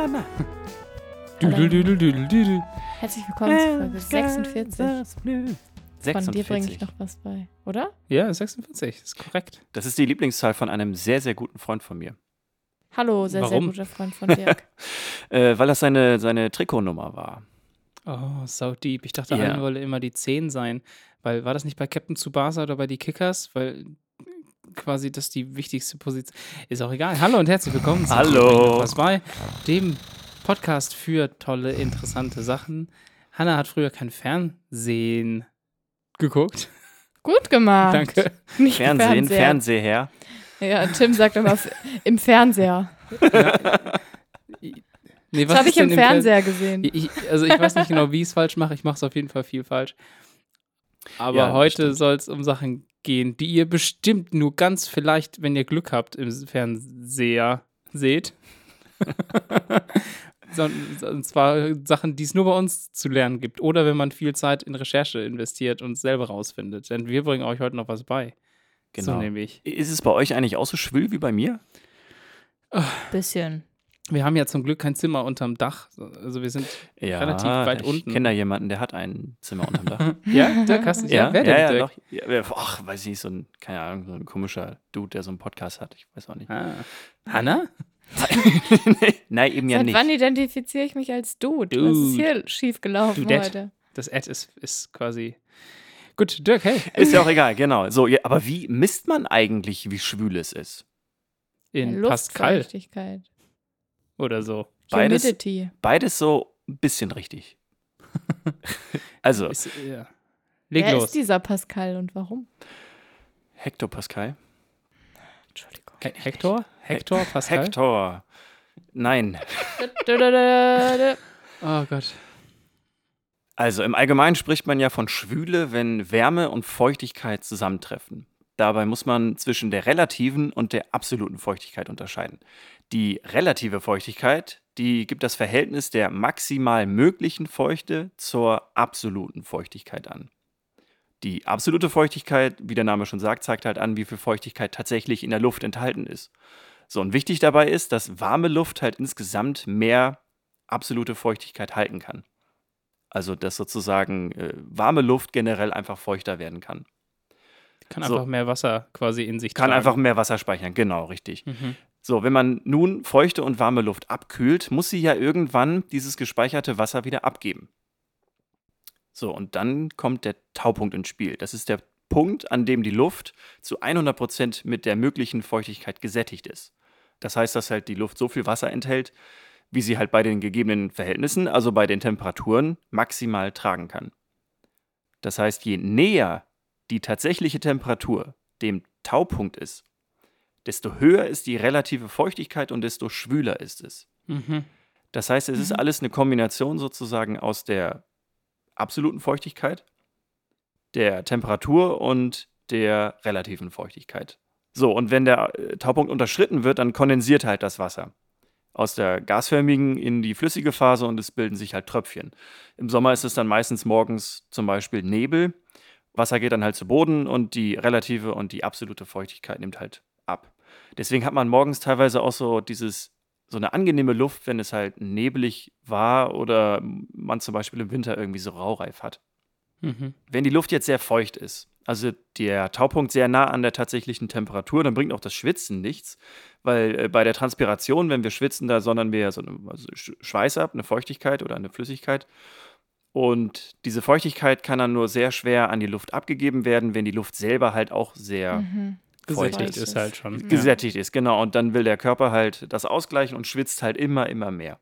Hallo. Düdel, düdel, düdel, düdel. Herzlich willkommen zu Folge 46. Das Blues. Von dir bringe 46. ich noch was bei, oder? Ja, 46, ist korrekt. Das ist die Lieblingszahl von einem sehr, sehr guten Freund von mir. Hallo, sehr, Warum? sehr guter Freund von Dirk. Äh, weil das seine, seine Trikotnummer war. Oh, so deep. Ich dachte, Ja. Allen wolle immer die 10 sein. Weil, war das nicht bei Captain Tsubasa oder bei die Kickers? Weil quasi das die wichtigste Position. Ist auch egal. Hallo und herzlich willkommen zu Hallo. Was bei dem Podcast für tolle, interessante Sachen. Hanna hat früher kein Fernsehen geguckt. Gut gemacht. Danke. Nicht Fernsehen, Fernseher. Fernseher. Ja, Tim sagt immer im Fernseher. Nee, Das habe ich im denn Fer- Fernseher gesehen. Ich, also ich weiß nicht genau, wie ich es falsch mache. Ich mache es auf jeden Fall viel falsch. Aber Ja, heute soll es um Sachen gehen, die ihr bestimmt nur ganz vielleicht, wenn ihr Glück habt, im Fernseher seht. So- Und zwar Sachen, die es nur bei uns zu lernen gibt. Oder wenn man viel Zeit in Recherche investiert und es selber rausfindet. Denn wir bringen euch heute noch was bei. So Genau. nämlich. Ist es bei euch eigentlich auch so schwül wie bei mir? Bisschen. Wir haben ja zum Glück kein Zimmer unterm Dach. Also wir sind. Ja, Relativ weit ich unten. kenne da jemanden, der hat ein Zimmer unterm Dach. Ja, Dirk, hast du ja, Wer ja, denn, ja, Dirk? doch. Ja, wer- ach, weiß ich nicht, so ein, keine Ahnung, so ein komischer Dude, der so einen Podcast hat. Ich weiß auch nicht. Ah. Hanna? Nein, eben ja Seit nicht. wann identifiziere ich mich als Dude? Was ist Dude. hier schiefgelaufen Dudette. heute? Das Ad ist, ist quasi. Gut, Dirk, hey. Ist ja auch egal, genau. So, ja, aber wie misst man eigentlich, wie schwül es ist? In Pascal Luftfeuchtigkeit. Oder so. Beides- Humidity. Beides so ein bisschen richtig. also, Ist, ja. Leg Wer los. ist dieser Pascal und warum? Hektopascal. Entschuldigung. He Hector? Hector? Pascal? Hector. Nein. Oh Gott. Also im Allgemeinen spricht man ja von Schwüle, wenn Wärme und Feuchtigkeit zusammentreffen. Dabei muss man zwischen der relativen und der absoluten Feuchtigkeit unterscheiden. Die relative Feuchtigkeit, die gibt das Verhältnis der maximal möglichen Feuchte zur absoluten Feuchtigkeit an. Die absolute Feuchtigkeit, wie der Name schon sagt, zeigt halt an, wie viel Feuchtigkeit tatsächlich in der Luft enthalten ist. So, und wichtig dabei ist, dass warme Luft halt insgesamt mehr absolute Feuchtigkeit halten kann. Also, dass sozusagen äh, warme Luft generell einfach feuchter werden kann. Kann So. einfach mehr Wasser quasi in sich Kann tragen. einfach mehr Wasser speichern, genau, richtig. Mhm. So, wenn man nun feuchte und warme Luft abkühlt, muss sie ja irgendwann dieses gespeicherte Wasser wieder abgeben. So, und dann kommt der Taupunkt ins Spiel. Das ist der Punkt, an dem die Luft zu 100% mit der möglichen Feuchtigkeit gesättigt ist. Das heißt, dass halt die Luft so viel Wasser enthält, wie sie halt bei den gegebenen Verhältnissen, also bei den Temperaturen, maximal tragen kann. Das heißt, je näher die tatsächliche Temperatur dem Taupunkt ist, desto höher ist die relative Feuchtigkeit und desto schwüler ist es. Mhm. Das heißt, es ist alles eine Kombination sozusagen aus der absoluten Feuchtigkeit, der Temperatur und der relativen Feuchtigkeit. So, und wenn der äh, Taupunkt unterschritten wird, dann kondensiert halt das Wasser aus der gasförmigen in die flüssige Phase und es bilden sich halt Tröpfchen. Im Sommer ist es dann meistens morgens zum Beispiel Nebel. Wasser geht dann halt zu Boden und die relative und die absolute Feuchtigkeit nimmt halt ab. Deswegen hat man morgens teilweise auch so dieses, so eine angenehme Luft, wenn es halt nebelig war oder man zum Beispiel im Winter irgendwie so Raureif hat. Mhm. Wenn die Luft jetzt sehr feucht ist, also der Taupunkt sehr nah an der tatsächlichen Temperatur, dann bringt auch das Schwitzen nichts, weil äh, bei der Transpiration, wenn wir schwitzen, da sondern wir so eine, also Sch- Schweiß ab, eine Feuchtigkeit oder eine Flüssigkeit. Und diese Feuchtigkeit kann dann nur sehr schwer an die Luft abgegeben werden, wenn die Luft selber halt auch sehr Mhm. Gesättigt ist halt schon. Ja. gesättigt ist, genau. Und dann will der Körper halt das ausgleichen und schwitzt halt immer, immer mehr.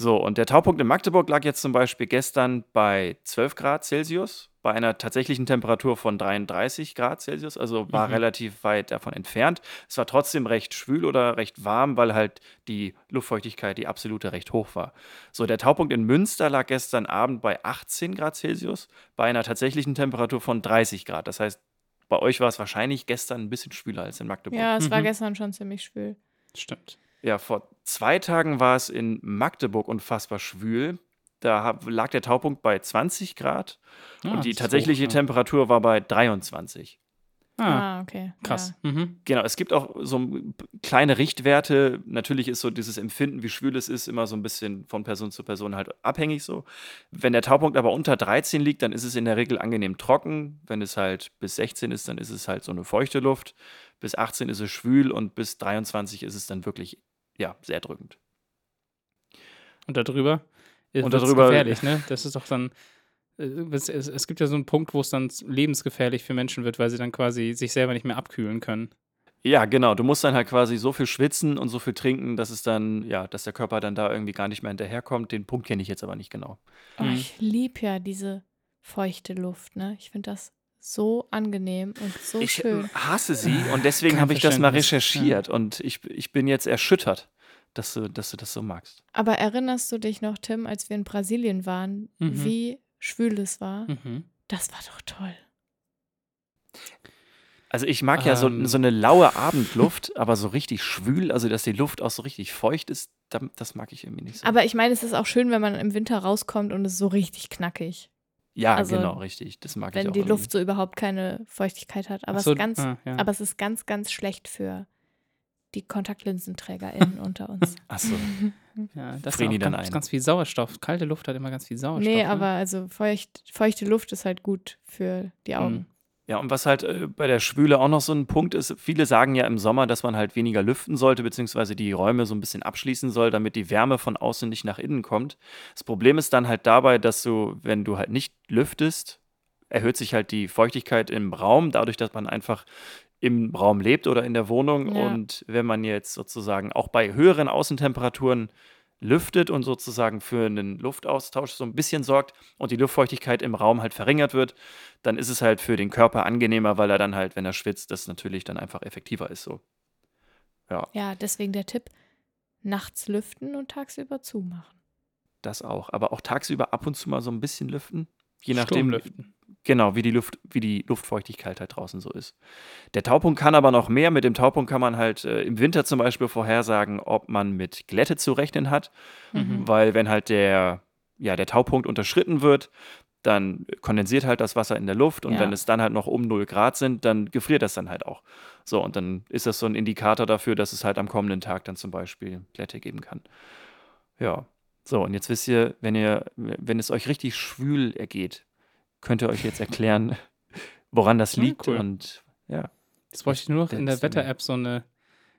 So, und der Taupunkt in Magdeburg lag jetzt zum Beispiel gestern bei 12 Grad Celsius, bei einer tatsächlichen Temperatur von 33 Grad Celsius, also war Mhm. relativ weit davon entfernt. Es war trotzdem recht schwül oder recht warm, weil halt die Luftfeuchtigkeit, die absolute, recht hoch war. So, der Taupunkt in Münster lag gestern Abend bei 18 Grad Celsius, bei einer tatsächlichen Temperatur von 30 Grad. Das heißt, bei euch war es wahrscheinlich gestern ein bisschen schwüler als in Magdeburg. Ja, es war Mhm. gestern schon ziemlich schwül. Stimmt. Ja, vor zwei Tagen war es in Magdeburg unfassbar schwül. Da hab, lag der Taupunkt bei 20 Grad Ah, und die tatsächliche hoch, ja. Temperatur war bei 23. Ah, Ah, okay. krass. Mhm. Genau, es gibt auch so kleine Richtwerte. Natürlich ist so dieses Empfinden, wie schwül es ist, immer so ein bisschen von Person zu Person halt abhängig so. Wenn der Taupunkt aber unter 13 liegt, dann ist es in der Regel angenehm trocken. Wenn es halt bis 16 ist, dann ist es halt so eine feuchte Luft. Bis 18 ist es schwül und bis 23 ist es dann wirklich, ja, sehr drückend. Und darüber ist Und wird's darüber- gefährlich, ne? Das ist doch dann. Äh, Es, es, es gibt ja so einen Punkt, wo es dann lebensgefährlich für Menschen wird, weil sie dann quasi sich selber nicht mehr abkühlen können. Ja, genau. Du musst dann halt quasi so viel schwitzen und so viel trinken, dass es dann, ja, dass der Körper dann da irgendwie gar nicht mehr hinterherkommt. Den Punkt kenne ich jetzt aber nicht genau. Oh, Mhm. ich liebe ja diese feuchte Luft, ne? Ich finde das so angenehm und so ich schön. ähm, hasse sie und deswegen habe ich das mal Verständnis, ja. recherchiert und ich, ich bin jetzt erschüttert, dass du, dass du das so magst. Aber erinnerst du dich noch, Tim, als wir in Brasilien waren, Mhm. wie schwül es war? Mhm. Das war doch toll. Also ich mag ja so, Ähm. so eine laue Abendluft, aber so richtig schwül, also dass die Luft auch so richtig feucht ist, da- das mag ich irgendwie nicht so. Aber ich meine, es ist auch schön, wenn man im Winter rauskommt und es ist so richtig knackig. ja, also, genau, richtig. Das mag ich Wenn auch die irgendwie. Luft so überhaupt keine Feuchtigkeit hat. Aber, so, es, ist ganz, ah, ja. aber es ist ganz, ganz schlecht für die KontaktlinsenträgerInnen unter uns. Ach so. Ja, das frieren ist die dann ganz, ein. ganz viel Sauerstoff. Kalte Luft hat immer ganz viel Sauerstoff. nee, ne? aber also feucht, feuchte Luft ist halt gut für die Augen. Mhm. Ja, und was halt äh, bei der Schwüle auch noch so ein Punkt ist, viele sagen ja im Sommer, dass man halt weniger lüften sollte, beziehungsweise die Räume so ein bisschen abschließen soll, damit die Wärme von außen nicht nach innen kommt. Das Problem ist dann halt dabei, dass du, wenn du halt nicht lüftest, erhöht sich halt die Feuchtigkeit im Raum, dadurch, dass man einfach im Raum lebt oder in der Wohnung. Ja. Und wenn man jetzt sozusagen auch bei höheren Außentemperaturen lüftet und sozusagen für einen Luftaustausch so ein bisschen sorgt und die Luftfeuchtigkeit im Raum halt verringert wird, dann ist es halt für den Körper angenehmer, weil er dann halt, wenn er schwitzt, das natürlich dann einfach effektiver ist so. Ja, Ja, deswegen der Tipp: nachts lüften und tagsüber zumachen. das auch. Aber auch tagsüber ab und zu mal so ein bisschen lüften. Je nachdem, Sturmlüften. Genau, wie die Luft, wie die Luftfeuchtigkeit halt draußen so ist. Der Taupunkt kann aber noch mehr. Mit dem Taupunkt kann man halt äh, im Winter zum Beispiel vorhersagen, ob man mit Glätte zu rechnen hat. Mhm. Weil wenn halt der, ja, der Taupunkt unterschritten wird, dann kondensiert halt das Wasser in der Luft und Ja. wenn es dann halt noch um 0 Grad sind, dann gefriert das dann halt auch. So, und dann ist das so ein Indikator dafür, dass es halt am kommenden Tag dann zum Beispiel Glätte geben kann. Ja. So, und jetzt wisst ihr, wenn ihr, wenn es euch richtig schwül ergeht, könnt ihr euch jetzt erklären, woran das liegt. cool. Und ja, Jetzt bräuchte ich nur noch in der. Wetter-App so eine,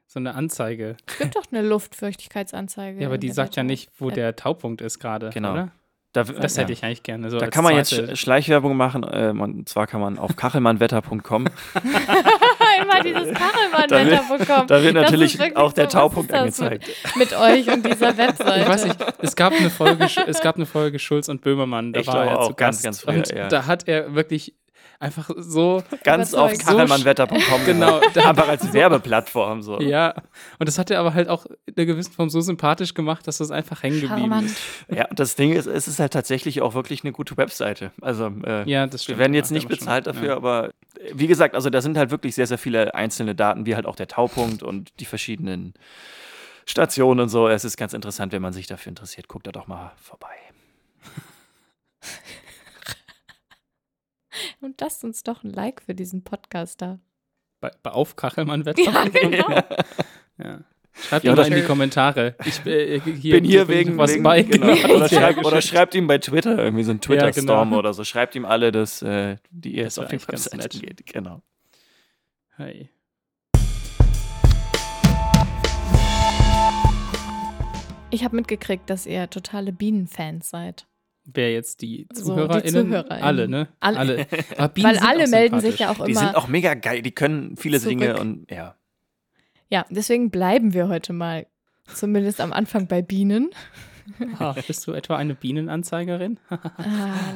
so eine Anzeige. Es gibt doch eine Luftfeuchtigkeitsanzeige. Ja, aber die sagt ja nicht, wo App. der Taupunkt ist gerade. Genau. Oder? Da, Das ja. hätte ich eigentlich gerne. So Da kann man jetzt zweite- Sch- Schleichwerbung machen. Ähm, und zwar kann man auf kachelmannwetter.com Immer dieses Da Kachelmann-Wetter bekommen. Da wird natürlich auch der so, Taupunkt mit- angezeigt. Mit euch und dieser Webseite. Ich weiß nicht, es gab eine Folge, es gab eine Folge Schulz und Böhmermann, da Ich war er auch, zu ganz, Gast. ganz früher, und ja. da hat er wirklich einfach so, Ganz Überzeugt. auf kachelmannwetter.com. Genau. Einfach als Werbeplattform so. ja, und das hat er aber halt auch in einer gewissen Form so sympathisch gemacht, dass das einfach hängen geblieben ist. Ja, und das Ding ist, es ist halt tatsächlich auch wirklich eine gute Webseite. Also, äh, Ja, das wir stimmt. werden jetzt nicht aber schon. bezahlt dafür, Ja. aber äh, wie gesagt, also da sind halt wirklich sehr, sehr viele einzelne Daten, wie halt auch der Taupunkt und die verschiedenen Stationen und so. Es ist ganz interessant, wenn man sich dafür interessiert. Guckt da doch mal vorbei. Und lasst uns doch ein Like für diesen Podcast da. Bei, bei auf Kachelmann-Wetter. Ja, genau. Ja. Schreibt Ja, ihm in die Kommentare. Ich äh, hier, bin hier wegen, was wegen bei. genau. Oder, schreibt, oder schreibt ihm bei Twitter irgendwie so ein Twitter-Storm genau. oder so. Schreibt ihm alle, dass äh, die ihr auf die nett. geht. Genau. Hey. Ich habe mitgekriegt, dass ihr totale Bienenfans seid. Wer jetzt die So, die ZuhörerInnen? ZuhörerInnen. Alle, ne? Alle. Bienen Weil sind alle auch melden sich ja auch Die immer. sind auch mega geil. Die können viele Zurück. Dinge und ja. ja, deswegen bleiben wir heute mal zumindest am Anfang bei Bienen. Ah, bist du etwa eine Bienenanzeigerin? Ah,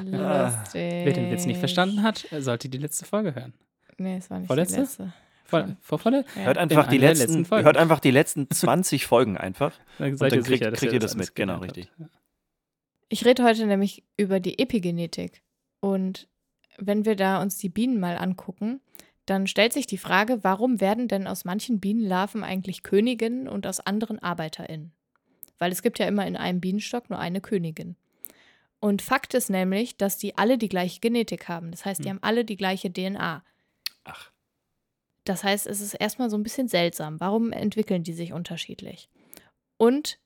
lustig. Wer den Witz nicht verstanden hat, sollte die letzte Folge hören. Nee, es war nicht Vorletzte? die letzte. Vor, vor vorle? Ja. Hört einfach In die letzten, letzten Folgen. hört einfach die letzten 20 Folgen einfach. Dann dann seid ihr kriegt- sicher, dass kriegt ihr das mit, genau, richtig. habt. Ich rede heute nämlich über die Epigenetik. Und wenn wir da uns die Bienen mal angucken, dann stellt sich die Frage, warum werden denn aus manchen Bienenlarven eigentlich Königinnen und aus anderen ArbeiterInnen? Weil es gibt ja immer in einem Bienenstock nur eine Königin. Und Fakt ist nämlich, dass die alle die gleiche Genetik haben. Das heißt, die Hm. haben alle die gleiche DNA. Ach. Das heißt, es ist erstmal so ein bisschen seltsam. Warum entwickeln die sich unterschiedlich? Und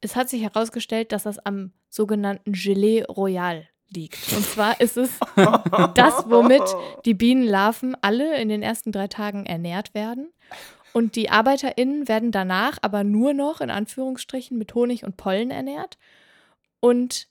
es hat sich herausgestellt, dass das am sogenannten Gelee Royal liegt. Und zwar ist es das, womit die Bienenlarven alle in den ersten drei Tagen ernährt werden. Und die ArbeiterInnen werden danach aber nur noch in Anführungsstrichen mit Honig und Pollen ernährt. Und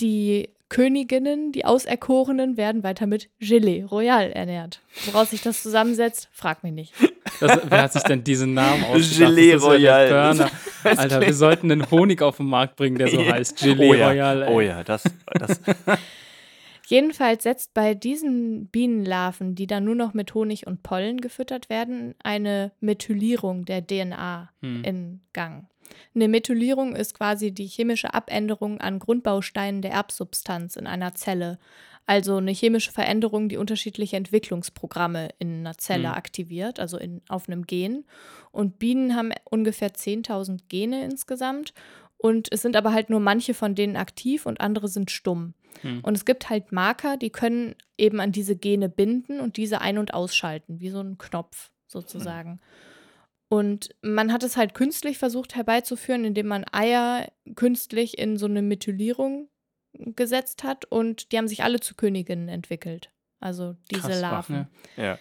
die Königinnen, die Auserkorenen, werden weiter mit Gelee Royal ernährt. Woraus sich das zusammensetzt, frag mich nicht. Das, wer hat sich denn diesen Namen ausgedacht? Gelee Das ist ja der Royal. Alter, wir sollten einen Honig auf den Markt bringen, der so Ja. heißt. Gelee oh ja, Royal. ey. oh ja, das, das Jedenfalls setzt bei diesen Bienenlarven, die dann nur noch mit Honig und Pollen gefüttert werden, eine Methylierung der DNA Hm. in Gang. Eine Methylierung ist quasi die chemische Abänderung an Grundbausteinen der Erbsubstanz in einer Zelle. Also eine chemische Veränderung, die unterschiedliche Entwicklungsprogramme in einer Zelle Hm. aktiviert, also in, auf einem Gen. Und Bienen haben ungefähr 10.000 Gene insgesamt. Und es sind aber halt nur manche von denen aktiv und andere sind stumm. Hm. Und es gibt halt Marker, die können eben an diese Gene binden und diese ein- und ausschalten, wie so ein Knopf sozusagen. Und man hat es halt künstlich versucht herbeizuführen, indem man Eier künstlich in so eine Methylierung gesetzt hat und die haben sich alle zu Königinnen entwickelt. Also diese Krass, Larven. ne? ja.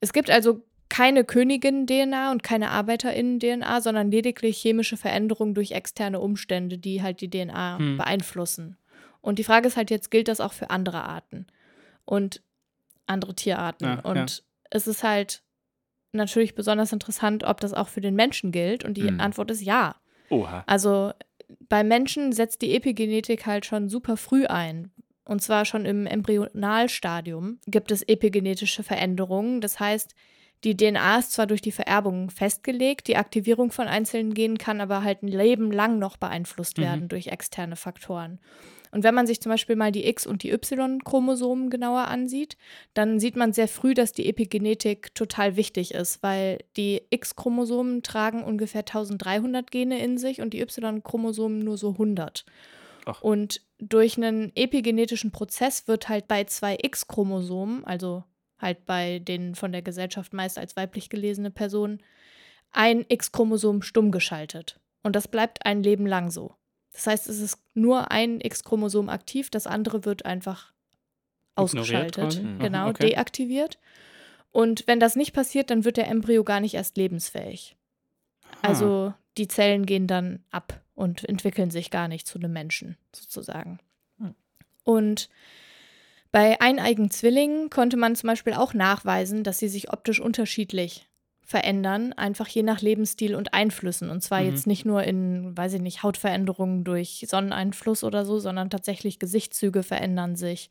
Es gibt also keine Königin-DNA und keine ArbeiterInnen-DNA, sondern lediglich chemische Veränderungen durch externe Umstände, die halt die DNA Hm. beeinflussen. Und die Frage ist halt jetzt, gilt das auch für andere Arten und andere Tierarten? Ja, und ja. es ist halt natürlich besonders interessant, ob das auch für den Menschen gilt. Und die Hm. Antwort ist ja. Oha. Also bei Menschen setzt die Epigenetik halt schon super früh ein. Und zwar schon im Embryonalstadium gibt es epigenetische Veränderungen. Das heißt, die DNA ist zwar durch die Vererbung festgelegt, die Aktivierung von einzelnen Genen kann aber halt ein Leben lang noch beeinflusst Mhm. werden durch externe Faktoren. Und wenn man sich zum Beispiel mal die X- und die Y-Chromosomen genauer ansieht, dann sieht man sehr früh, dass die Epigenetik total wichtig ist, weil die X-Chromosomen tragen ungefähr 1300 Gene in sich und die Y-Chromosomen nur so 100. Ach. Und durch einen epigenetischen Prozess wird halt bei zwei X-Chromosomen, also halt bei den von der Gesellschaft meist als weiblich gelesene Personen, ein X-Chromosom stumm geschaltet. Und das bleibt ein Leben lang so. Das heißt, es ist nur ein X-Chromosom aktiv, das andere wird einfach ausgeschaltet? Mhm. genau, okay. deaktiviert. Und wenn das nicht passiert, dann wird der Embryo gar nicht erst lebensfähig. Ah. Also die Zellen gehen dann ab und entwickeln sich gar nicht zu einem Menschen, sozusagen. Hm. Und bei eineigen Zwillingen konnte man zum Beispiel auch nachweisen, dass sie sich optisch unterschiedlich verändern, einfach je nach Lebensstil und Einflüssen. Und zwar Mhm. jetzt nicht nur in, weiß ich nicht, Hautveränderungen durch Sonneneinfluss oder so, sondern tatsächlich Gesichtszüge verändern sich.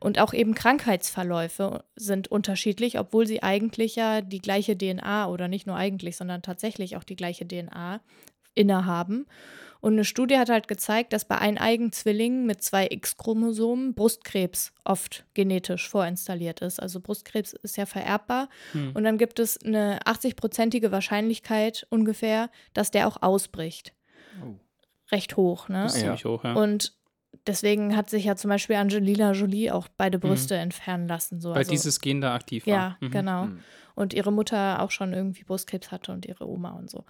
Und auch eben Krankheitsverläufe sind unterschiedlich, obwohl sie eigentlich ja die gleiche DNA oder nicht nur eigentlich, sondern tatsächlich auch die gleiche DNA innehaben. Und eine Studie hat halt gezeigt, dass bei eineigen Zwillingen mit zwei X-Chromosomen Brustkrebs oft genetisch vorinstalliert ist. Also Brustkrebs ist ja vererbbar. Hm. Und dann gibt es eine 80-prozentige Wahrscheinlichkeit ungefähr, dass der auch ausbricht. Oh. Recht hoch, ne? Das ist ziemlich hoch, ja. Und deswegen hat sich ja zum Beispiel Angelina Jolie auch beide Brüste entfernen lassen. So. Weil Also- dieses Gen da aktiv war. ja, Mhm. genau. Hm. Und ihre Mutter auch schon irgendwie Brustkrebs hatte und ihre Oma und so.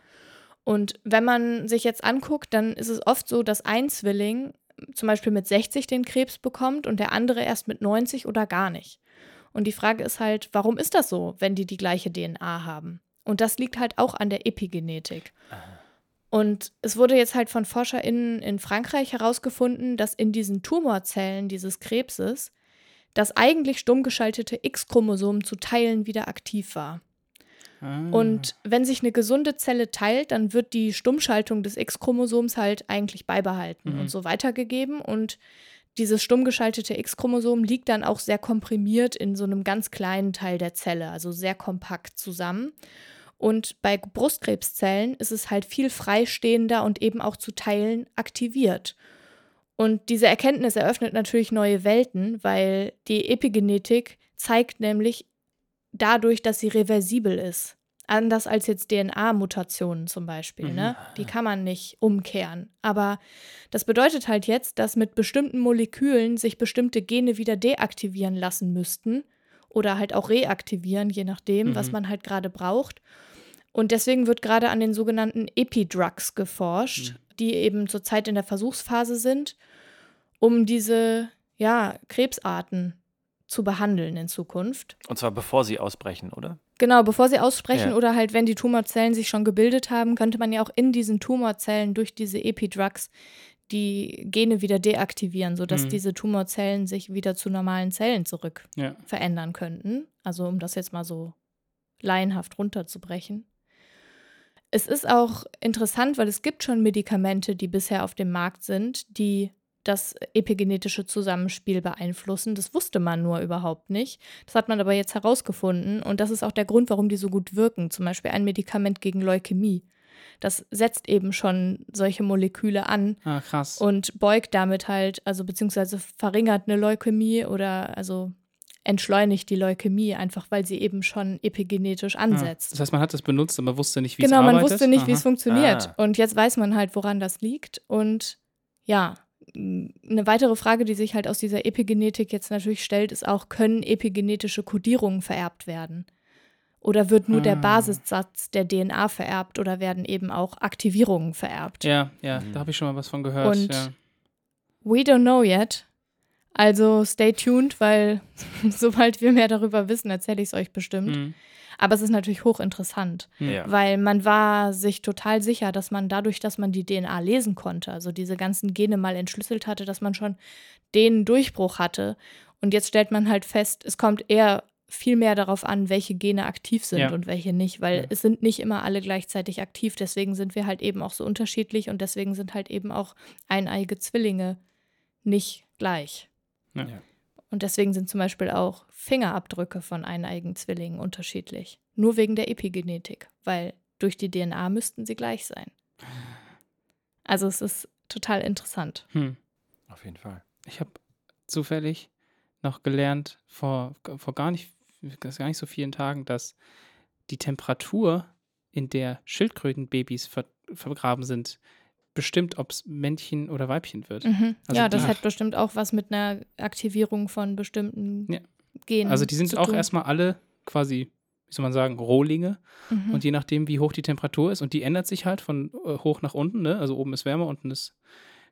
Und wenn man sich jetzt anguckt, dann ist es oft so, dass ein Zwilling zum Beispiel mit 60 den Krebs bekommt und der andere erst mit 90 oder gar nicht. Und die Frage ist halt, warum ist das so, wenn die die gleiche DNA haben? Und das liegt halt auch an der Epigenetik. Und es wurde jetzt halt von ForscherInnen in Frankreich herausgefunden, dass in diesen Tumorzellen dieses Krebses das eigentlich stumm geschaltete X-Chromosom zu Teilen wieder aktiv war. Ah. Und wenn sich eine gesunde Zelle teilt, dann wird die Stummschaltung des X-Chromosoms halt eigentlich beibehalten Mhm. und so weitergegeben. Und dieses stumm geschaltete X-Chromosom liegt dann auch sehr komprimiert in so einem ganz kleinen Teil der Zelle, also sehr kompakt zusammen. Und bei Brustkrebszellen ist es halt viel freistehender und eben auch zu Teilen aktiviert. Und diese Erkenntnis eröffnet natürlich neue Welten, weil die Epigenetik zeigt nämlich dadurch, dass sie reversibel ist. Anders als jetzt DNA-Mutationen zum Beispiel. Mhm. Ne? Die kann man nicht umkehren. Aber das bedeutet halt jetzt, dass mit bestimmten Molekülen sich bestimmte Gene wieder deaktivieren lassen müssten, oder halt auch reaktivieren, je nachdem, was Mhm. man halt gerade braucht. Und deswegen wird gerade an den sogenannten Epidrugs geforscht, Mhm. die eben zurzeit in der Versuchsphase sind, um diese ja, Krebsarten zu behandeln in Zukunft. Und zwar bevor sie ausbrechen, oder? Genau, bevor sie aussprechen Ja. oder halt, wenn die Tumorzellen sich schon gebildet haben, könnte man ja auch in diesen Tumorzellen durch diese Epidrugs die Gene wieder deaktivieren, sodass Mhm. diese Tumorzellen sich wieder zu normalen Zellen zurück Ja. verändern könnten. Also um das jetzt mal so laienhaft runterzubrechen. Es ist auch interessant, weil es gibt schon Medikamente, die bisher auf dem Markt sind, die das epigenetische Zusammenspiel beeinflussen. Das wusste man nur überhaupt nicht. Das hat man aber jetzt herausgefunden und das ist auch der Grund, warum die so gut wirken. Zum Beispiel ein Medikament gegen Leukämie. Das setzt eben schon solche Moleküle an Ah, krass. und beugt damit halt, also beziehungsweise verringert eine Leukämie oder also entschleunigt die Leukämie, einfach weil sie eben schon epigenetisch Ah, ansetzt. Das heißt, man hat das benutzt, aber wusste nicht, wie genau, es arbeitet. man wusste nicht, wie es funktioniert. Ah. Und jetzt weiß man halt, woran das liegt. Und ja, eine weitere Frage, die sich halt aus dieser Epigenetik jetzt natürlich stellt, ist auch, können epigenetische Kodierungen vererbt werden? Oder wird nur der Ah. Basissatz der DNA vererbt oder werden eben auch Aktivierungen vererbt? Ja, ja, Mhm. da habe ich schon mal was von gehört. Und ja. We don't know yet. Also stay tuned, weil sobald wir mehr darüber wissen, erzähle ich es euch bestimmt. Mhm. Aber es ist natürlich hochinteressant, Mhm. Ja. weil man war sich total sicher, dass man dadurch, dass man die DNA lesen konnte, also diese ganzen Gene mal entschlüsselt hatte, dass man schon den Durchbruch hatte. Und jetzt stellt man halt fest, es kommt eher viel mehr darauf an, welche Gene aktiv sind Ja. und welche nicht, weil Ja. es sind nicht immer alle gleichzeitig aktiv. Deswegen sind wir halt eben auch so unterschiedlich und deswegen sind halt eben auch eineige Zwillinge nicht gleich. Ja. Und deswegen sind zum Beispiel auch Fingerabdrücke von eineigen Zwillingen unterschiedlich. Nur wegen der Epigenetik, weil durch die DNA müssten sie gleich sein. Also es ist total interessant. Hm. Auf jeden Fall. Ich habe zufällig noch gelernt, vor, vor gar, nicht, gar nicht so vielen Tagen, dass die Temperatur, in der Schildkrötenbabys ver, vergraben sind, bestimmt, ob es Männchen oder Weibchen wird. Mhm. Also ja, das hat bestimmt auch was mit einer Aktivierung von bestimmten Ja. Genen Also die sind zu auch tun. erstmal alle quasi, wie soll man sagen, Rohlinge. Mhm. Und je nachdem, wie hoch die Temperatur ist, und die ändert sich halt von äh, hoch nach unten, ne? Also oben ist wärmer, unten ist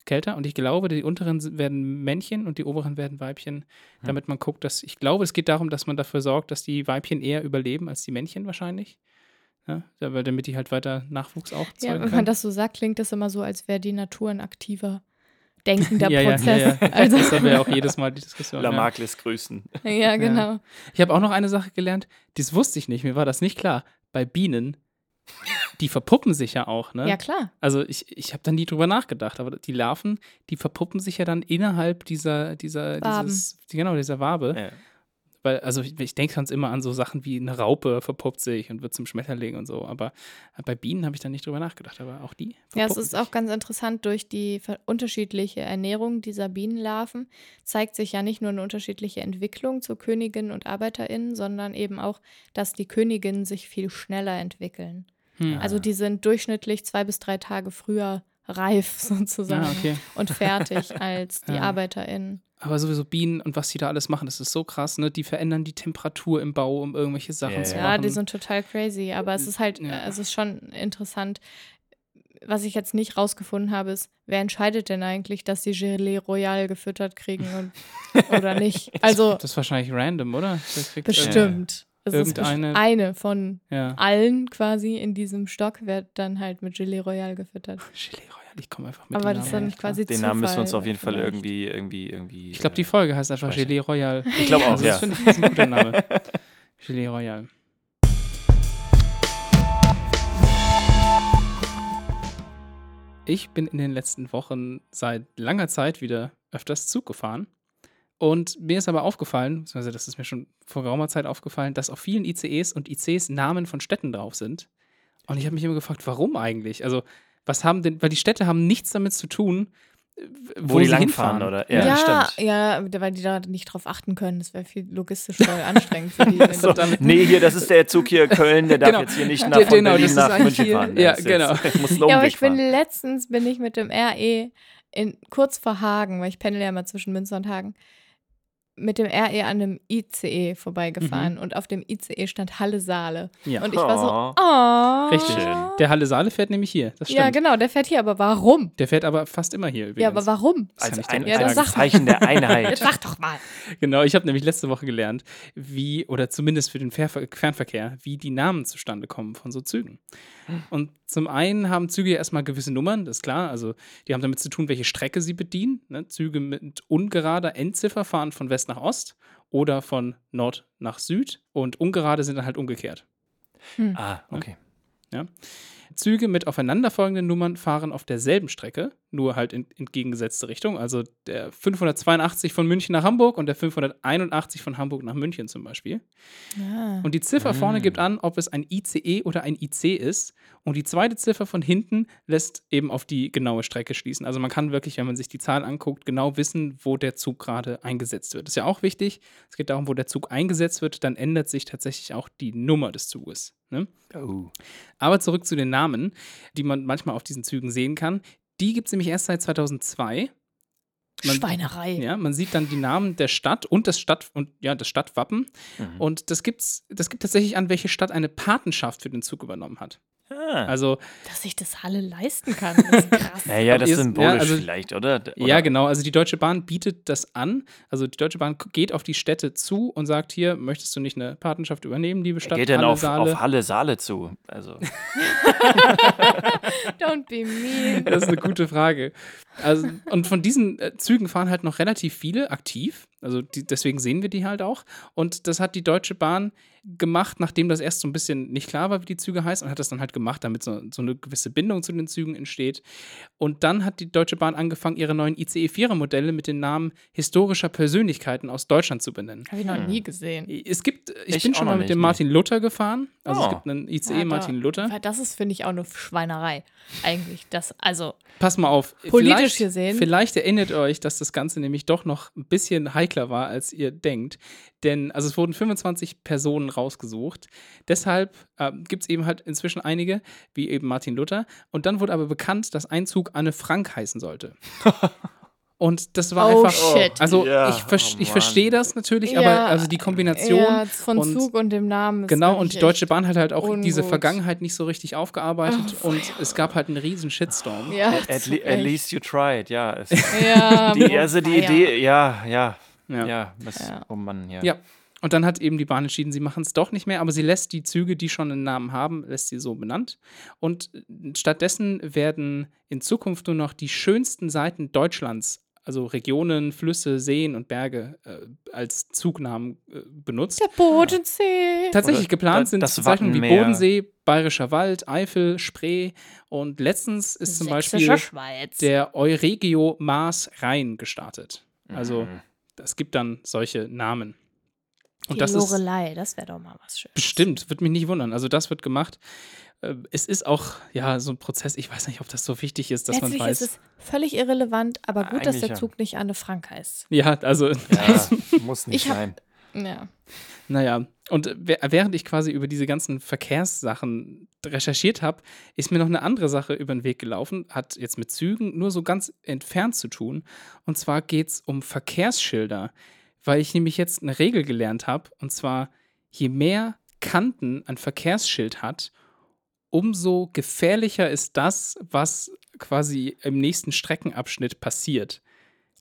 kälter. Und ich glaube, die unteren werden Männchen und die oberen werden Weibchen, damit man guckt, dass, ich glaube, es geht darum, dass man dafür sorgt, dass die Weibchen eher überleben als die Männchen wahrscheinlich. Ja, weil- damit die halt weiter Nachwuchs auch ja, zeugen wenn man das so sagt, klingt das immer so, als wäre die Natur ein aktiver, denkender ja, ja, Prozess. Ja, ja. Also, Das haben wir ja auch jedes Mal die Diskussion. ja. Lamarck lässt grüßen. ja, genau. Ich habe auch noch eine Sache gelernt, das wusste ich nicht, mir war das nicht klar. Bei Bienen, die verpuppen sich ja auch, ne? Ja, klar. Also ich, ich habe da nie drüber nachgedacht, aber die Larven, die verpuppen sich ja dann innerhalb dieser, dieser, Waben. dieses, genau, dieser Wabe. Ja. Weil, also ich, ich denke sonst immer an so Sachen wie eine Raupe verpuppt sich und wird zum Schmetterling und so. Aber bei Bienen habe ich da nicht drüber nachgedacht, aber auch die. Ja, es ist sich. auch ganz interessant, durch die unterschiedliche Ernährung dieser Bienenlarven zeigt sich ja nicht nur eine unterschiedliche Entwicklung zu Königinnen und ArbeiterInnen, sondern eben auch, dass die Königinnen sich viel schneller entwickeln. Hm. Also die sind durchschnittlich zwei bis drei Tage früher reif sozusagen Ah, okay. und fertig als die Ja. ArbeiterInnen. Aber sowieso Bienen und was die da alles machen, das ist so krass, ne? Die verändern die Temperatur im Bau, um irgendwelche Sachen Ja, zu ja. machen. Ja, die sind total crazy, aber es ist halt, Ja. äh, es ist schon interessant. Was ich jetzt nicht rausgefunden habe, ist, wer entscheidet denn eigentlich, dass die Gelee Royal gefüttert kriegen und, oder nicht? Also das ist wahrscheinlich random, oder? Das kriegt bestimmt. Es ist Irgendeine- bestimmt eine von Ja. allen quasi in diesem Stock wird dann halt mit Gelee Royal gefüttert. Gelee Royal, ich komme einfach mit Aber das ist dann quasi Den Namen müssen wir uns auf jeden Fall irgendwie, irgendwie, irgendwie. Ich glaube, die äh, Folge heißt einfach. Gelee Royal. Ich glaube auch, Also ja. das finde ich das ist ein guter Name. Gelee Royal. Ich bin in den letzten Wochen seit langer Zeit wieder öfters Zug gefahren. Und mir ist aber aufgefallen, beziehungsweise das ist mir schon vor geraumer Zeit aufgefallen, dass auf vielen ICEs und ICs Namen von Städten drauf sind. Und ich habe mich immer gefragt, warum eigentlich? Also, was haben denn, weil die Städte haben nichts damit zu tun, äh, wo, Wo die sie langfahren, hinfahren. oder? Ja, Ja, ja, stimmt. weil die da nicht drauf achten können. Das wäre viel logistisch voll anstrengend für die. wenn So, nee, hier, das ist der Zug hier Köln, der darf Genau. jetzt hier nicht Ja, nach, von genau, das Berlin nach München hier- fahren. ja, ist genau. Jetzt, Ja, aber ich bin fahren. letztens bin ich mit dem RE in kurz vor Hagen, weil ich pendel ja mal zwischen Münster und Hagen, mit dem RE an einem ICE vorbeigefahren und auf dem ICE stand Halle Saale. Ja. Und ich war so, Oh. oh. Richtig. Der Halle Saale fährt nämlich hier. Das stimmt. Ja, genau, der fährt hier, aber warum? Der fährt aber fast immer hier übrigens. Ja, aber warum? Das Als ein, nicht Ja, mal. Zeichen der Einheit. Jetzt sag doch mal. Genau, ich habe nämlich letzte Woche gelernt, wie, oder zumindest für den Fernverkehr, wie die Namen zustande kommen von so Zügen. Und zum einen haben Züge ja erstmal gewisse Nummern, das ist klar. Also die haben damit zu tun, welche Strecke sie bedienen. Ne? Züge mit ungerader Endziffer fahren von West nach Ost oder von Nord nach Süd und ungerade sind dann halt umgekehrt. Ah, okay. Züge mit aufeinanderfolgenden Nummern fahren auf derselben Strecke, nur halt in entgegengesetzte Richtung. Also der 582 von München nach Hamburg und der 581 von Hamburg nach München zum Beispiel. Ja. Und die Ziffer vorne gibt an, ob es ein ICE oder ein IC ist. Und die zweite Ziffer von hinten lässt eben auf die genaue Strecke schließen. Also man kann wirklich, wenn man sich die Zahl anguckt, genau wissen, wo der Zug gerade eingesetzt wird. Das ist ja auch wichtig. Es geht darum, wo der Zug eingesetzt wird, dann ändert sich tatsächlich auch die Nummer des Zuges. Ne? Oh. Aber zurück zu den Namen, die man manchmal auf diesen Zügen sehen kann. Die gibt es nämlich erst seit 2002. Man- Schweinerei. Ja, man sieht dann die Namen der Stadt und das Stadt und ja, das Stadtwappen. Mhm. Und das gibt's, das gibt tatsächlich an, welche Stadt eine Patenschaft für den Zug übernommen hat. Ah. Also, Dass ich das Halle leisten kann, ist krass. naja, das ist symbolisch ja, also- vielleicht, oder? D- ja, oder? genau. Also die Deutsche Bahn bietet das an. Also die Deutsche Bahn geht auf die Städte zu und sagt hier, möchtest du nicht eine Patenschaft übernehmen, liebe Stadt? Geht denn Halle, auf, Saale? auf Halle Saale zu? Also, Don't be mean. Das ist eine gute Frage. Also, und von diesen äh, Zügen fahren halt noch relativ viele aktiv. Also die, deswegen sehen wir die halt auch. Und das hat die Deutsche Bahn gemacht, nachdem das erst so ein bisschen nicht klar war, wie die Züge heißen, und hat das dann halt gemacht, damit so, so eine gewisse Bindung zu den Zügen entsteht. Und dann hat die Deutsche Bahn angefangen, ihre neuen ICE-4er-Modelle mit den Namen historischer Persönlichkeiten aus Deutschland zu benennen. Habe ich noch nie gesehen. Es gibt, ich, Ich bin schon mal mit nicht, dem. Martin Luther gefahren. Also es Oh. gibt einen ICE Ja, da- Martin Luther. Das ist, finde ich, auch eine Schweinerei. Eigentlich. Das, also, Pass mal auf. Politisch vielleicht, gesehen. Vielleicht erinnert ihr euch, dass das Ganze nämlich doch noch ein bisschen heikler war, als ihr denkt. Denn, also es wurden 25 Personen rausgesucht. Deshalb äh, gibt es eben halt inzwischen einige, wie eben Martin Luther. Und dann wurde aber bekannt, dass ein Zug Anne Frank heißen sollte. Und das war Oh, einfach. shit. Also Ja, ich, vers oh ich verstehe das natürlich, Ja, aber also die Kombination. ja, von und- Zug und dem Namen ist Genau, und die Deutsche Bahn hat halt auch diese ungut. Vergangenheit nicht so richtig aufgearbeitet Oh, und es gab halt einen riesen Shitstorm. Ja, at, at least you tried, ja. Es, Ja, die, also die. Idee, ja, ja, Ja. ja. was, Ja. Oh Mann, ja. Ja. Und dann hat eben die Bahn entschieden, sie machen es doch nicht mehr, aber sie lässt die Züge, die schon einen Namen haben, lässt sie so benannt. Und äh, stattdessen werden in Zukunft nur noch die schönsten Seiten Deutschlands, also Regionen, Flüsse, Seen und Berge, äh, als Zugnamen äh, benutzt. Der Bodensee. Tatsächlich Oder geplant sind das Bezeichnungen wie. Bodensee, Bayerischer Wald, Eifel, Spree und letztens ist zum Beispiel Schweiz. der Euregio Maas Rhein gestartet. Also Mhm. Es gibt dann solche Namen. Und die das ist Lorelei, das wäre doch mal was Schönes. bestimmt, wird mich nicht wundern. Also das wird gemacht. Äh, Es ist auch ja so ein Prozess. Ich weiß nicht, ob das so wichtig ist, dass Letztlich man weiß. ist es völlig irrelevant, aber gut, dass Eigentlich der ja. Zug nicht Anne Frank heißt. ja, also Ja, muss nicht Ich hab- sein. Ja. Naja, und während ich quasi über diese ganzen Verkehrssachen recherchiert habe, ist mir noch eine andere Sache über den Weg gelaufen, hat jetzt mit Zügen nur so ganz entfernt zu tun. Und zwar geht es um Verkehrsschilder, weil ich nämlich jetzt eine Regel gelernt habe, und zwar, je mehr Kanten ein Verkehrsschild hat, umso gefährlicher ist das, was quasi im nächsten Streckenabschnitt passiert.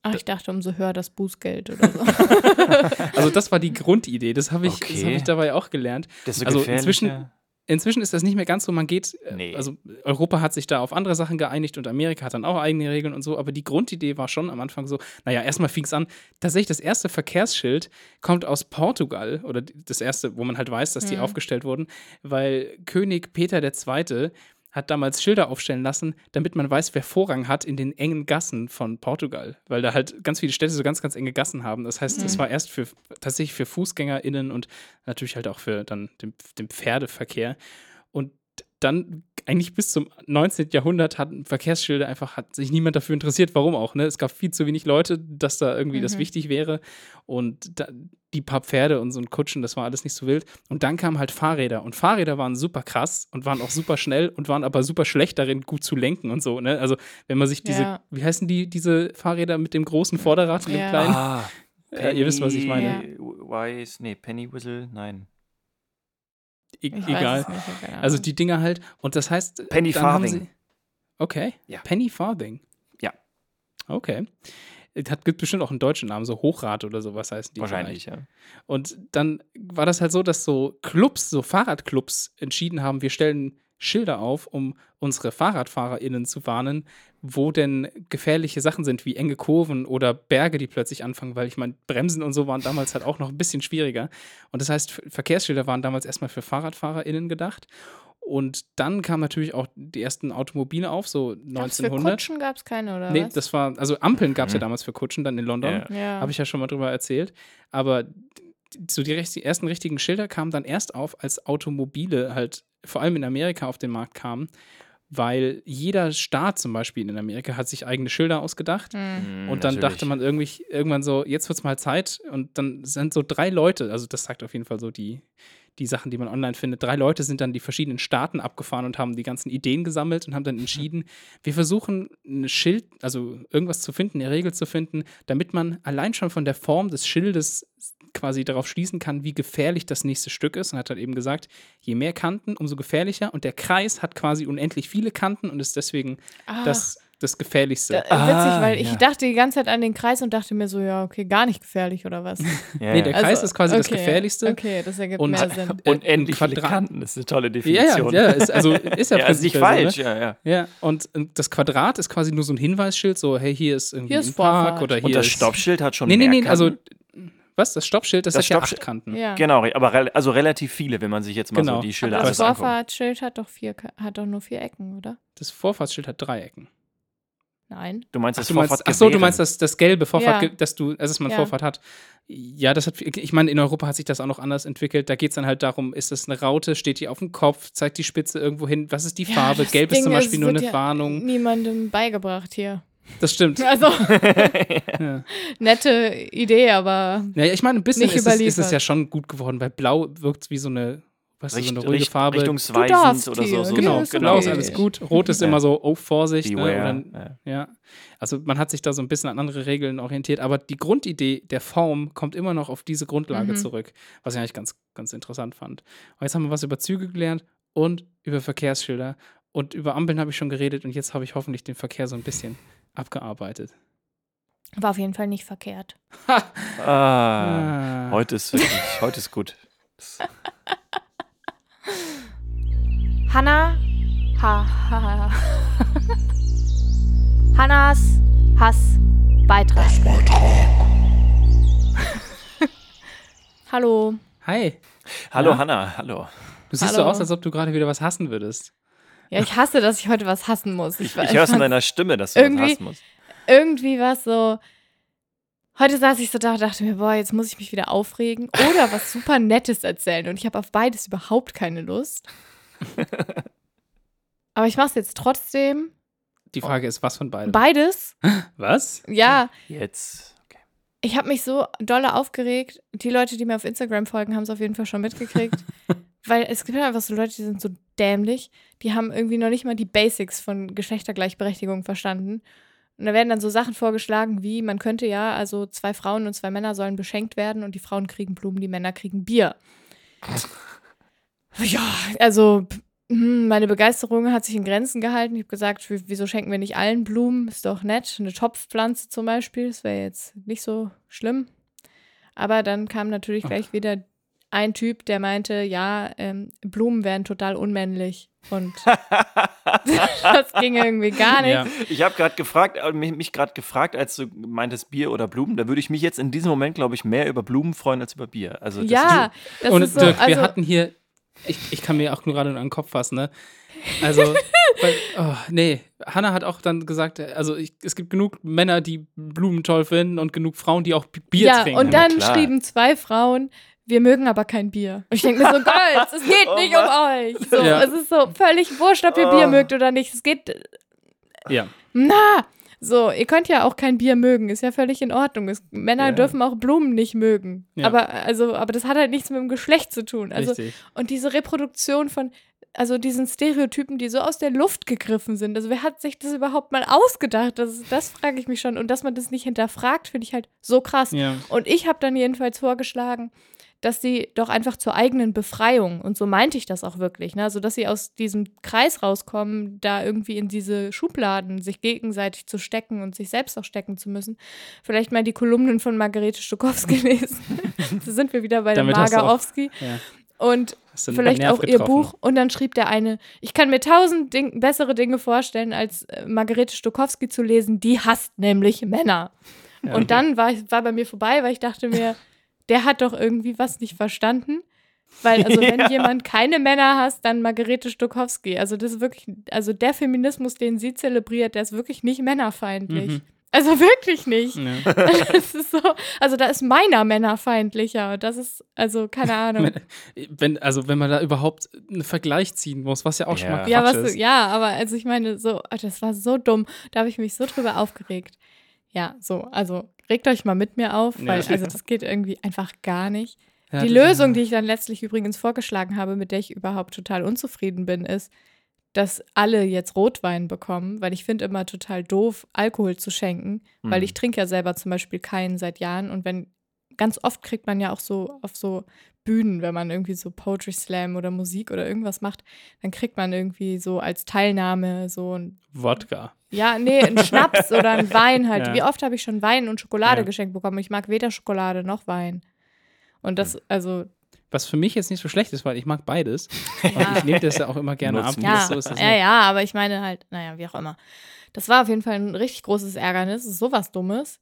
Ach, ich dachte, umso höher das Bußgeld oder so. Also das war die Grundidee, das habe ich, das Okay. hab ich dabei auch gelernt. Desto Also gefährlicher. inzwischen- Inzwischen ist das nicht mehr ganz so, man geht, äh, Nee. also Europa hat sich da auf andere Sachen geeinigt und Amerika hat dann auch eigene Regeln und so, aber die Grundidee war schon am Anfang so, naja, erstmal fing es an, tatsächlich das erste Verkehrsschild kommt aus Portugal oder das erste, wo man halt weiß, dass die Mhm. aufgestellt wurden, weil König Peter II. Hat damals Schilder aufstellen lassen, damit man weiß, wer Vorrang hat in den engen Gassen von Portugal, weil da halt ganz viele Städte so ganz, ganz enge Gassen haben. Das heißt, das Mhm. war erst für tatsächlich für FußgängerInnen und natürlich halt auch für dann den, den Pferdeverkehr. Und dann eigentlich bis zum 19. Jahrhundert hatten Verkehrsschilder einfach, hat sich niemand dafür interessiert, warum auch. Ne? Es gab viel zu wenig Leute, dass da irgendwie das Mhm. wichtig wäre. Und da, die paar Pferde und so ein Kutschen, das war alles nicht so wild. Und dann kamen halt Fahrräder. Und Fahrräder waren super krass und waren auch super schnell und waren aber super schlecht darin, gut zu lenken und so. Ne? Also, wenn man sich diese, Ja. wie heißen die, diese Fahrräder mit dem großen Vorderrad und dem Ja. kleinen? Ah, Äh, ihr wisst, was ich meine. Wise, nee, Penny Whistle, nein. E Ich weiß egal. es nicht, keine Also die Dinger halt. Und das heißt. Penny dann haben Farthing. sie- Okay. Ja. Penny Farthing. Ja. Okay. Es hat, gibt bestimmt auch einen deutschen Namen, so Hochrad oder sowas heißen die. Wahrscheinlich, vielleicht. ja. Und dann war das halt so, dass so Clubs, so Fahrradclubs entschieden haben, wir stellen Schilder auf, um unsere FahrradfahrerInnen zu warnen, wo denn gefährliche Sachen sind, wie enge Kurven oder Berge, die plötzlich anfangen, weil ich meine, Bremsen und so waren damals halt auch noch ein bisschen schwieriger. Und das heißt, Verkehrsschilder waren damals erstmal für FahrradfahrerInnen gedacht. Und dann kamen natürlich auch die ersten Automobile auf, so Gab's Für 1900. Kutschen gab es keine, oder Nee, was? das war, also Ampeln gab es ja Mhm. damals für Kutschen dann in London. Ja. ja. Habe ich ja schon mal drüber erzählt. Aber so die, die ersten richtigen Schilder kamen dann erst auf, als Automobile halt vor allem in Amerika auf den Markt kamen, weil jeder Staat zum Beispiel in Amerika hat sich eigene Schilder ausgedacht. Hm. Mhm, Und dann natürlich. dachte man irgendwie irgendwann so, jetzt wird es mal Zeit. Und dann sind so drei Leute, also das sagt auf jeden Fall so die, die Sachen, die man online findet. Drei Leute sind dann die verschiedenen Staaten abgefahren und haben die ganzen Ideen gesammelt und haben dann entschieden, wir versuchen ein Schild, also irgendwas zu finden, eine Regel zu finden, damit man allein schon von der Form des Schildes quasi darauf schließen kann, wie gefährlich das nächste Stück ist. Und hat halt eben gesagt, je mehr Kanten, umso gefährlicher. Und der Kreis hat quasi unendlich viele Kanten und ist deswegen Ah, das, das Gefährlichste. da, Ah, witzig, weil ich ja. dachte die ganze Zeit an den Kreis und dachte mir so, ja, okay, gar nicht gefährlich oder was? Ja, Nee, der ja. Kreis ist quasi das okay, Gefährlichste. Okay, das ergibt Und- mehr Sinn. äh, Quadrat- Kanten, das ist eine tolle Ja, Definition. ja, ja, ist, also ist ja, Ja, ist nicht prinzipiell so, falsch, Ne? ja, ja. Ja, und äh, das Quadrat ist quasi nur so ein Hinweisschild, so, hey, hier ist irgendwie Hier ist ein Park Vorfahrt. oder hier Und das ist. Stoppschild hat schon Nee, nee, mehr nee, also, Kanten. Was? Das Stoppschild, das, Das hat ja Stoppschild- acht Kanten. Ja. Genau, aber rel also relativ viele, wenn man sich jetzt mal Genau. so die Schilder Aber das. Vorfahrtsschild hat doch vier, hat doch nur vier Ecken, oder? Das Vorfahrtsschild hat drei Ecken. Nein. Du meinst das du meinst, ach so, du meinst das, das gelbe Vorfahrt, Ja. dass du, also dass man Ja. Vorfahrt hat. Ja, das hat, ich meine, in Europa hat sich das auch noch anders entwickelt. Da geht es dann halt darum, ist das eine Raute, steht die auf dem Kopf, zeigt die Spitze irgendwo hin, was ist die Ja, Farbe? Gelb ist Ding zum Beispiel nur wird eine ja Warnung. Niemandem beigebracht hier. Das stimmt. Also, Ja. nette Idee, aber Naja, ich meine, ein bisschen ist es, ist es ja schon gut geworden, weil Blau wirkt wie so eine, weißt du, so eine Richt, ruhige richt, Farbe. richtungsweisend Du darfst oder so. so Genau, Ja, ist blau ist alles gut. Rot ist Ja. immer so, oh, Vorsicht. Ne? Ja. ja. Also man hat sich da so ein bisschen an andere Regeln orientiert, aber die Grundidee der Form kommt immer noch auf diese Grundlage Mhm. zurück, was ich eigentlich ganz, ganz interessant fand. Und jetzt haben wir was über Züge gelernt und über Verkehrsschilder. Und über Ampeln habe ich schon geredet und jetzt habe ich hoffentlich den Verkehr so ein bisschen abgearbeitet. war auf jeden Fall nicht verkehrt. Ah, Ah. heute ist wirklich, heute ist gut. Hanna. Ha, ha, ha. Hannas Hassbeitrag. Hallo. Hi, Hallo Ja? Hanna, hallo. du siehst Hallo. so aus, als ob du gerade wieder was hassen würdest. Ja, ich hasse, dass ich heute was hassen muss. Ich, war- ich höre es in deiner Stimme, dass du was irgendwie- hassen musst. irgendwie war es so. Heute saß ich so da und dachte mir, boah, jetzt muss ich mich wieder aufregen oder was super Nettes erzählen. Und ich habe auf beides überhaupt keine Lust. Aber ich mache es jetzt trotzdem. Die Frage ist, was von beidem? Beides, was? ja. Jetzt. Okay. Ich habe mich so dolle aufgeregt. Die Leute, die mir auf Instagram folgen, haben es auf jeden Fall schon mitgekriegt. Weil es gibt ja einfach so Leute, die sind so dämlich. Die haben irgendwie noch nicht mal die Basics von Geschlechtergleichberechtigung verstanden. Und da werden dann so Sachen vorgeschlagen, wie man könnte ja, also zwei Frauen und zwei Männer sollen beschenkt werden und die Frauen kriegen Blumen, die Männer kriegen Bier. Ja, also hm, meine Begeisterung hat sich in Grenzen gehalten. Ich habe gesagt, wieso schenken wir nicht allen Blumen? Ist doch nett. Eine Topfpflanze zum Beispiel, das wäre jetzt nicht so schlimm. Aber dann kam natürlich gleich wieder ein Typ, der meinte, ja, ähm, Blumen wären total unmännlich. Und das ging irgendwie gar nicht. Ja. Ich habe gerade gefragt, äh, mich, mich gerade gefragt, als du meintest Bier oder Blumen, da würde ich mich jetzt in diesem Moment, glaube ich, mehr über Blumen freuen als über Bier. Also das Ja, das und ist so. Dirk, wir also, hatten hier, ich, ich kann mir auch nur gerade an den Kopf fassen, ne? Also, weil, oh, nee, Hannah hat auch dann gesagt, also ich, es gibt genug Männer, die Blumen toll finden und genug Frauen, die auch Bier ja, trinken. und dann klar. schrieben zwei Frauen, wir mögen aber kein Bier. Und ich denke mir so, Girls, es geht Oh nicht um euch. So, Ja. Es ist so völlig wurscht, ob ihr Oh. Bier mögt oder nicht. Es geht, ja. na. So, ihr könnt ja auch kein Bier mögen, ist ja völlig in Ordnung. Es, Männer Ja. dürfen auch Blumen nicht mögen. Ja. Aber, also, aber das hat halt nichts mit dem Geschlecht zu tun. Also, Richtig. und diese Reproduktion von, also diesen Stereotypen, die so aus der Luft gegriffen sind. Also wer hat sich das überhaupt mal ausgedacht? Das, das frage ich mich schon. Und dass man das nicht hinterfragt, finde ich halt so krass. Ja. Und ich habe dann jedenfalls vorgeschlagen, dass sie doch einfach zur eigenen Befreiung, und so meinte ich das auch wirklich, ne? also dass sie aus diesem Kreis rauskommen, da irgendwie in diese Schubladen sich gegenseitig zu stecken und sich selbst auch stecken zu müssen, vielleicht mal die Kolumnen von Margarete Stokowski lesen. da sind wir wieder bei der Damit hast du auch- Marga ja. Und vielleicht auch ihr getroffen. Buch. Und dann schrieb der eine, ich kann mir tausend Ding bessere Dinge vorstellen, als äh, Margarete Stokowski zu lesen, die hasst nämlich Männer. Ja. Und dann war, ich, war bei mir vorbei, weil ich dachte mir, der hat doch irgendwie was nicht verstanden. Weil, also, wenn jemand keine Männer hasst, dann Margarete Stokowski. Also, das ist wirklich, also der Feminismus, den sie zelebriert, der ist wirklich nicht männerfeindlich. Mhm. Also wirklich nicht. Ja. Das ist so, also da ist meiner männerfeindlicher. Und Das ist, also, keine Ahnung. Wenn, also wenn man da überhaupt einen Vergleich ziehen muss, was ja auch schon Ja. mal Quatsch Ja, was, ist. ja, aber also ich meine, so, ah, das war so dumm. Da habe ich mich so drüber aufgeregt. Ja, so, also regt euch mal mit mir auf, weil Ja. also das geht irgendwie einfach gar nicht. Ja, die Lösung, die ich dann letztlich übrigens vorgeschlagen habe, mit der ich überhaupt total unzufrieden bin, ist, dass alle jetzt Rotwein bekommen, weil ich finde immer total doof, Alkohol zu schenken, weil Mhm. ich trinke ja selber zum Beispiel keinen seit Jahren und wenn ganz oft kriegt man ja auch so auf so Bühnen, wenn man irgendwie so Poetry Slam oder Musik oder irgendwas macht, dann kriegt man irgendwie so als Teilnahme so ein Wodka. ja, nee, ein Schnaps oder ein Wein halt. Ja. Wie oft habe ich schon Wein und Schokolade Ja. geschenkt bekommen? Ich mag weder Schokolade noch Wein. Und das, also, Was für mich jetzt nicht so schlecht ist, weil ich mag beides. Und Ja. ich nehme das ja auch immer gerne ab. Ja, so ist das ja, ja, aber ich meine halt, naja, wie auch immer. Das war auf jeden Fall ein richtig großes Ärgernis, sowas Dummes.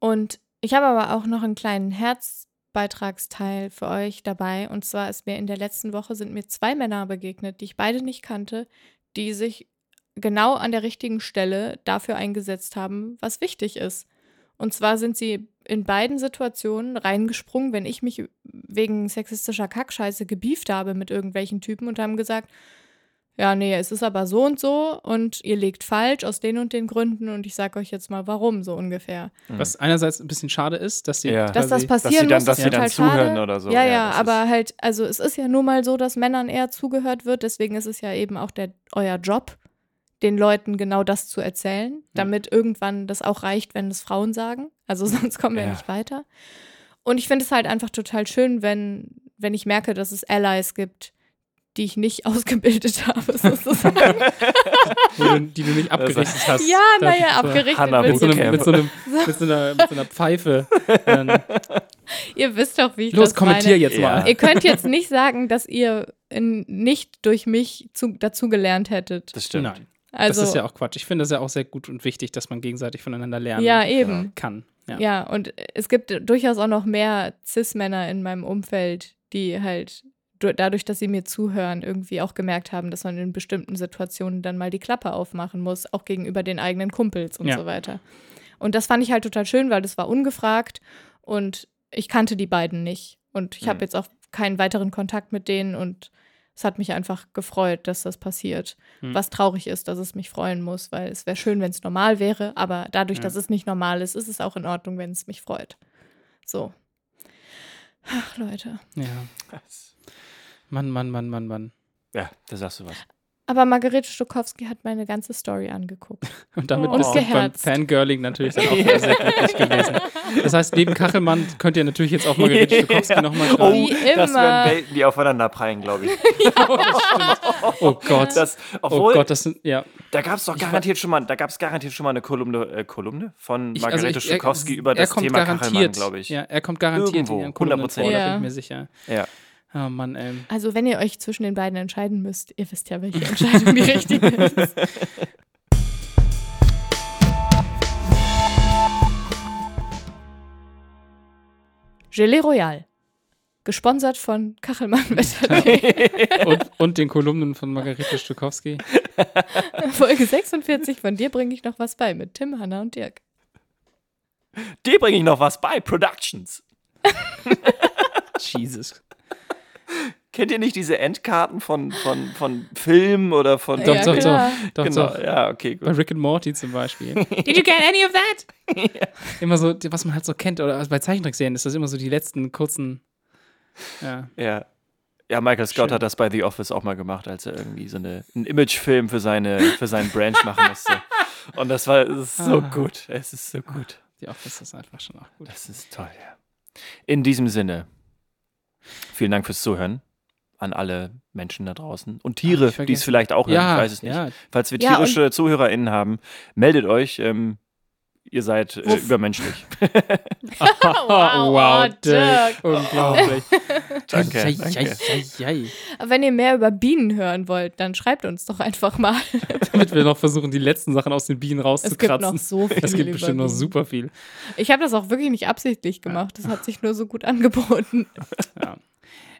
Und ich habe aber auch noch einen kleinen Herzbeitragsteil für euch dabei. Und zwar ist mir in der letzten Woche sind mir zwei Männer begegnet, die ich beide nicht kannte, die sich genau an der richtigen Stelle dafür eingesetzt haben, was wichtig ist. Und zwar sind sie in beiden Situationen reingesprungen, wenn ich mich wegen sexistischer Kackscheiße gebieft habe mit irgendwelchen Typen und haben gesagt, ja, nee, es ist aber so und so und ihr legt falsch aus den und den Gründen und ich sage euch jetzt mal warum, so ungefähr. Was einerseits ein bisschen schade ist, dass sie Ja. Dass das passieren dass sie dann, muss, dass ist sie dann zuhören schade. oder so. ja, ja, das aber halt, also es ist ja nun mal so, dass Männern eher zugehört wird, deswegen ist es ja eben auch der, euer Job, den Leuten genau das zu erzählen, damit irgendwann das auch reicht, wenn es Frauen sagen. Also sonst kommen wir Ja. nicht weiter. Und ich finde es halt einfach total schön, wenn, wenn ich merke, dass es Allies gibt, die ich nicht ausgebildet habe, sozusagen. die du nicht abgerichtet hast. ja, naja, abgerichtet Mit so, einem, mit, so einem, mit, so einer, mit so einer Pfeife. Ähm, Ihr wisst doch, wie ich los, das kommentier meine. jetzt Ja. mal. Ihr könnt jetzt nicht sagen, dass ihr in, nicht durch mich zu, dazugelernt hättet. Das stimmt. Nein, Also, das ist ja auch Quatsch. Ich finde das ja auch sehr gut und wichtig, dass man gegenseitig voneinander lernen ja, eben. kann. Ja. Ja. und es gibt durchaus auch noch mehr Cis-Männer in meinem Umfeld, die halt dadurch, dass sie mir zuhören, irgendwie auch gemerkt haben, dass man in bestimmten Situationen dann mal die Klappe aufmachen muss, auch gegenüber den eigenen Kumpels und Ja. so weiter. Und das fand ich halt total schön, weil das war ungefragt und ich kannte die beiden nicht. Und ich habe Mhm. jetzt auch keinen weiteren Kontakt mit denen und es hat mich einfach gefreut, dass das passiert. Mhm. Was traurig ist, dass es mich freuen muss, weil es wäre schön, wenn es normal wäre, aber dadurch, Ja. dass es nicht normal ist, ist es auch in Ordnung, wenn es mich freut. So. Ach, Leute. ja. Mann, Mann, Mann, Mann, Mann. Ja, da sagst du was. Aber Margarete Stokowski hat meine ganze Story angeguckt. Und damit Und bist du beim. Fangirling natürlich dann auch sehr glücklich gewesen. Das heißt, neben Kachelmann könnt ihr natürlich jetzt auch Margarete Stokowski nochmal Oh, schreiben. Wie das immer. wären Welten, die aufeinander prallen, glaube ich. Oh Gott. Das, oh obwohl, Gott, das sind, ja. da gab es doch garantiert schon mal, da gab es garantiert schon mal eine Kolumne, äh, Kolumne von Ich- Margarete also ich- er- Stokowski über er das Thema Kachelmann, glaube ich. Ja, er kommt garantiert Irgendwo, in ihren Kolumnen vor, 100%. da bin Ja. ich mir sicher. Ja. Oh Mann, ey. Also, wenn ihr euch zwischen den beiden entscheiden müsst, ihr wisst ja, welche Entscheidung die richtige ist. Gelee Royal. Gesponsert von Kachelmann Wetter.de. Und, und den Kolumnen von Margarete Stokowski. Folge 46. Von dir bringe ich noch was bei mit Tim, Hanna und Dirk. Dir bringe ich noch was bei, Productions. Jesus. Kennt ihr nicht diese Endkarten von, von, von Filmen oder von. Doch, Ja, doch, klar. doch, doch, genau, doch. ja, okay, Bei gut. Rick and Morty zum Beispiel. Did you get any of that? Immer so, was man halt so kennt. Oder bei Zeichentrickserien ist das immer so die letzten kurzen. Ja. Ja. Ja, Michael Scott Schön. hat das bei The Office auch mal gemacht, als er irgendwie so eine, einen Imagefilm für, seine, für seinen Branch machen musste. Und das war ist so Ah. gut. Es ist so gut. Die Office ist einfach schon auch gut. Das ist toll, ja. In diesem Sinne, vielen Dank fürs Zuhören an alle Menschen da draußen und Tiere, die es vielleicht auch hören. Ja, ich weiß es nicht. ja. Falls wir Ja, tierische ZuhörerInnen haben, meldet euch. Ähm, ihr seid äh, übermenschlich. Wow, oh, Dirk. Unglaublich. Danke, danke. wenn ihr mehr über Bienen hören wollt, dann schreibt uns doch einfach mal. Damit wir noch versuchen, die letzten Sachen aus den Bienen Es gibt noch rauszukratzen. so viel. Es gibt bestimmt noch super viel. Ich habe das auch wirklich nicht absichtlich gemacht. Das hat sich nur so gut angeboten.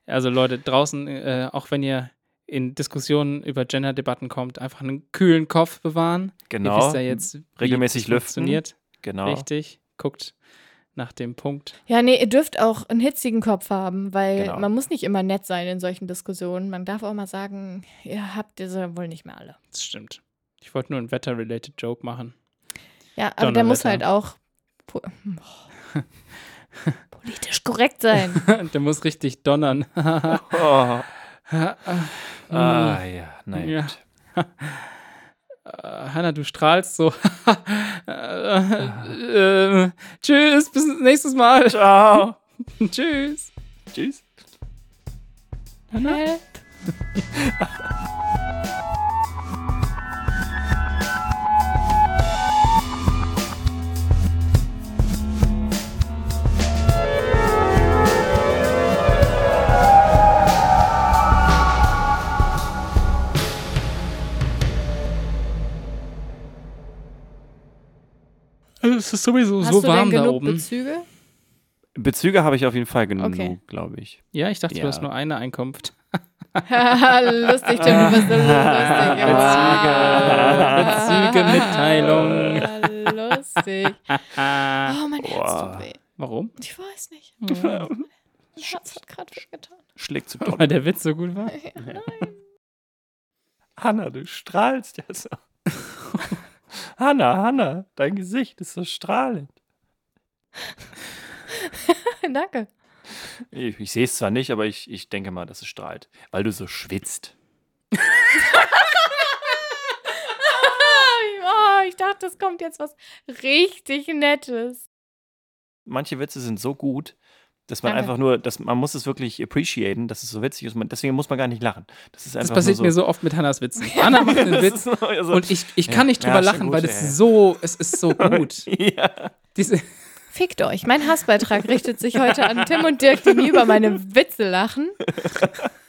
Also Leute, draußen, äh, auch wenn ihr in Diskussionen über Gender-Debatten kommt, einfach einen kühlen Kopf bewahren. Ihr Genau. wisst ja jetzt, wie Regelmäßig das lüften. funktioniert. Genau. Richtig. Guckt nach dem Punkt. Ja, nee, ihr dürft auch einen hitzigen Kopf haben, weil Genau. man muss nicht immer nett sein in solchen Diskussionen. Man darf auch mal sagen, ihr habt diese wohl nicht mehr alle. Das stimmt. Ich wollte nur einen Wetter-related Joke machen. Ja, aber der muss halt auch politisch korrekt sein. Der muss richtig donnern. Oh. Ah, Ah, ja, naja. Ja. gut. Äh, Hanna, du strahlst so. äh, äh, tschüss, bis nächstes Mal. Ciao. tschüss. Tschüss. Hä? Es ist sowieso Hast so du warm denn da genug oben. Bezüge? Bezüge habe ich auf jeden Fall genug, Okay. glaube ich. Ja, ich dachte, Ja. du hast nur eine Einkunft. lustig, Tim, du bist so lustig. Bezüge, Mitteilung. Ah, lustig. Oh, mein Herz Boah. tut weh. Warum? Ich weiß nicht. Mein Herz hat gerade wehgetan. Schlägt zu Weil der Witz so gut war. Hanna, du strahlst ja so. Hanna, Hanna, dein Gesicht ist so strahlend. Danke. Ich, ich sehe es zwar nicht, aber ich, ich denke mal, dass es strahlt, weil du so schwitzt. Oh, ich dachte, es kommt jetzt was richtig Nettes. Manche Witze sind so gut, dass man Danke. einfach nur, dass man muss es wirklich appreciaten, dass es so witzig ist. Man, deswegen muss man gar nicht lachen. Das ist Das einfach passiert nur mir so oft mit Hannas Witzen. Anna macht einen Das Witz so- und ich, ich Ja, kann nicht ja, drüber ist schon lachen, gut, weil ja, es ja. so, es ist so gut. ja. Diese, Fickt euch. Mein Hassbeitrag richtet sich heute an Tim und Dirk, die nie über meine Witze lachen.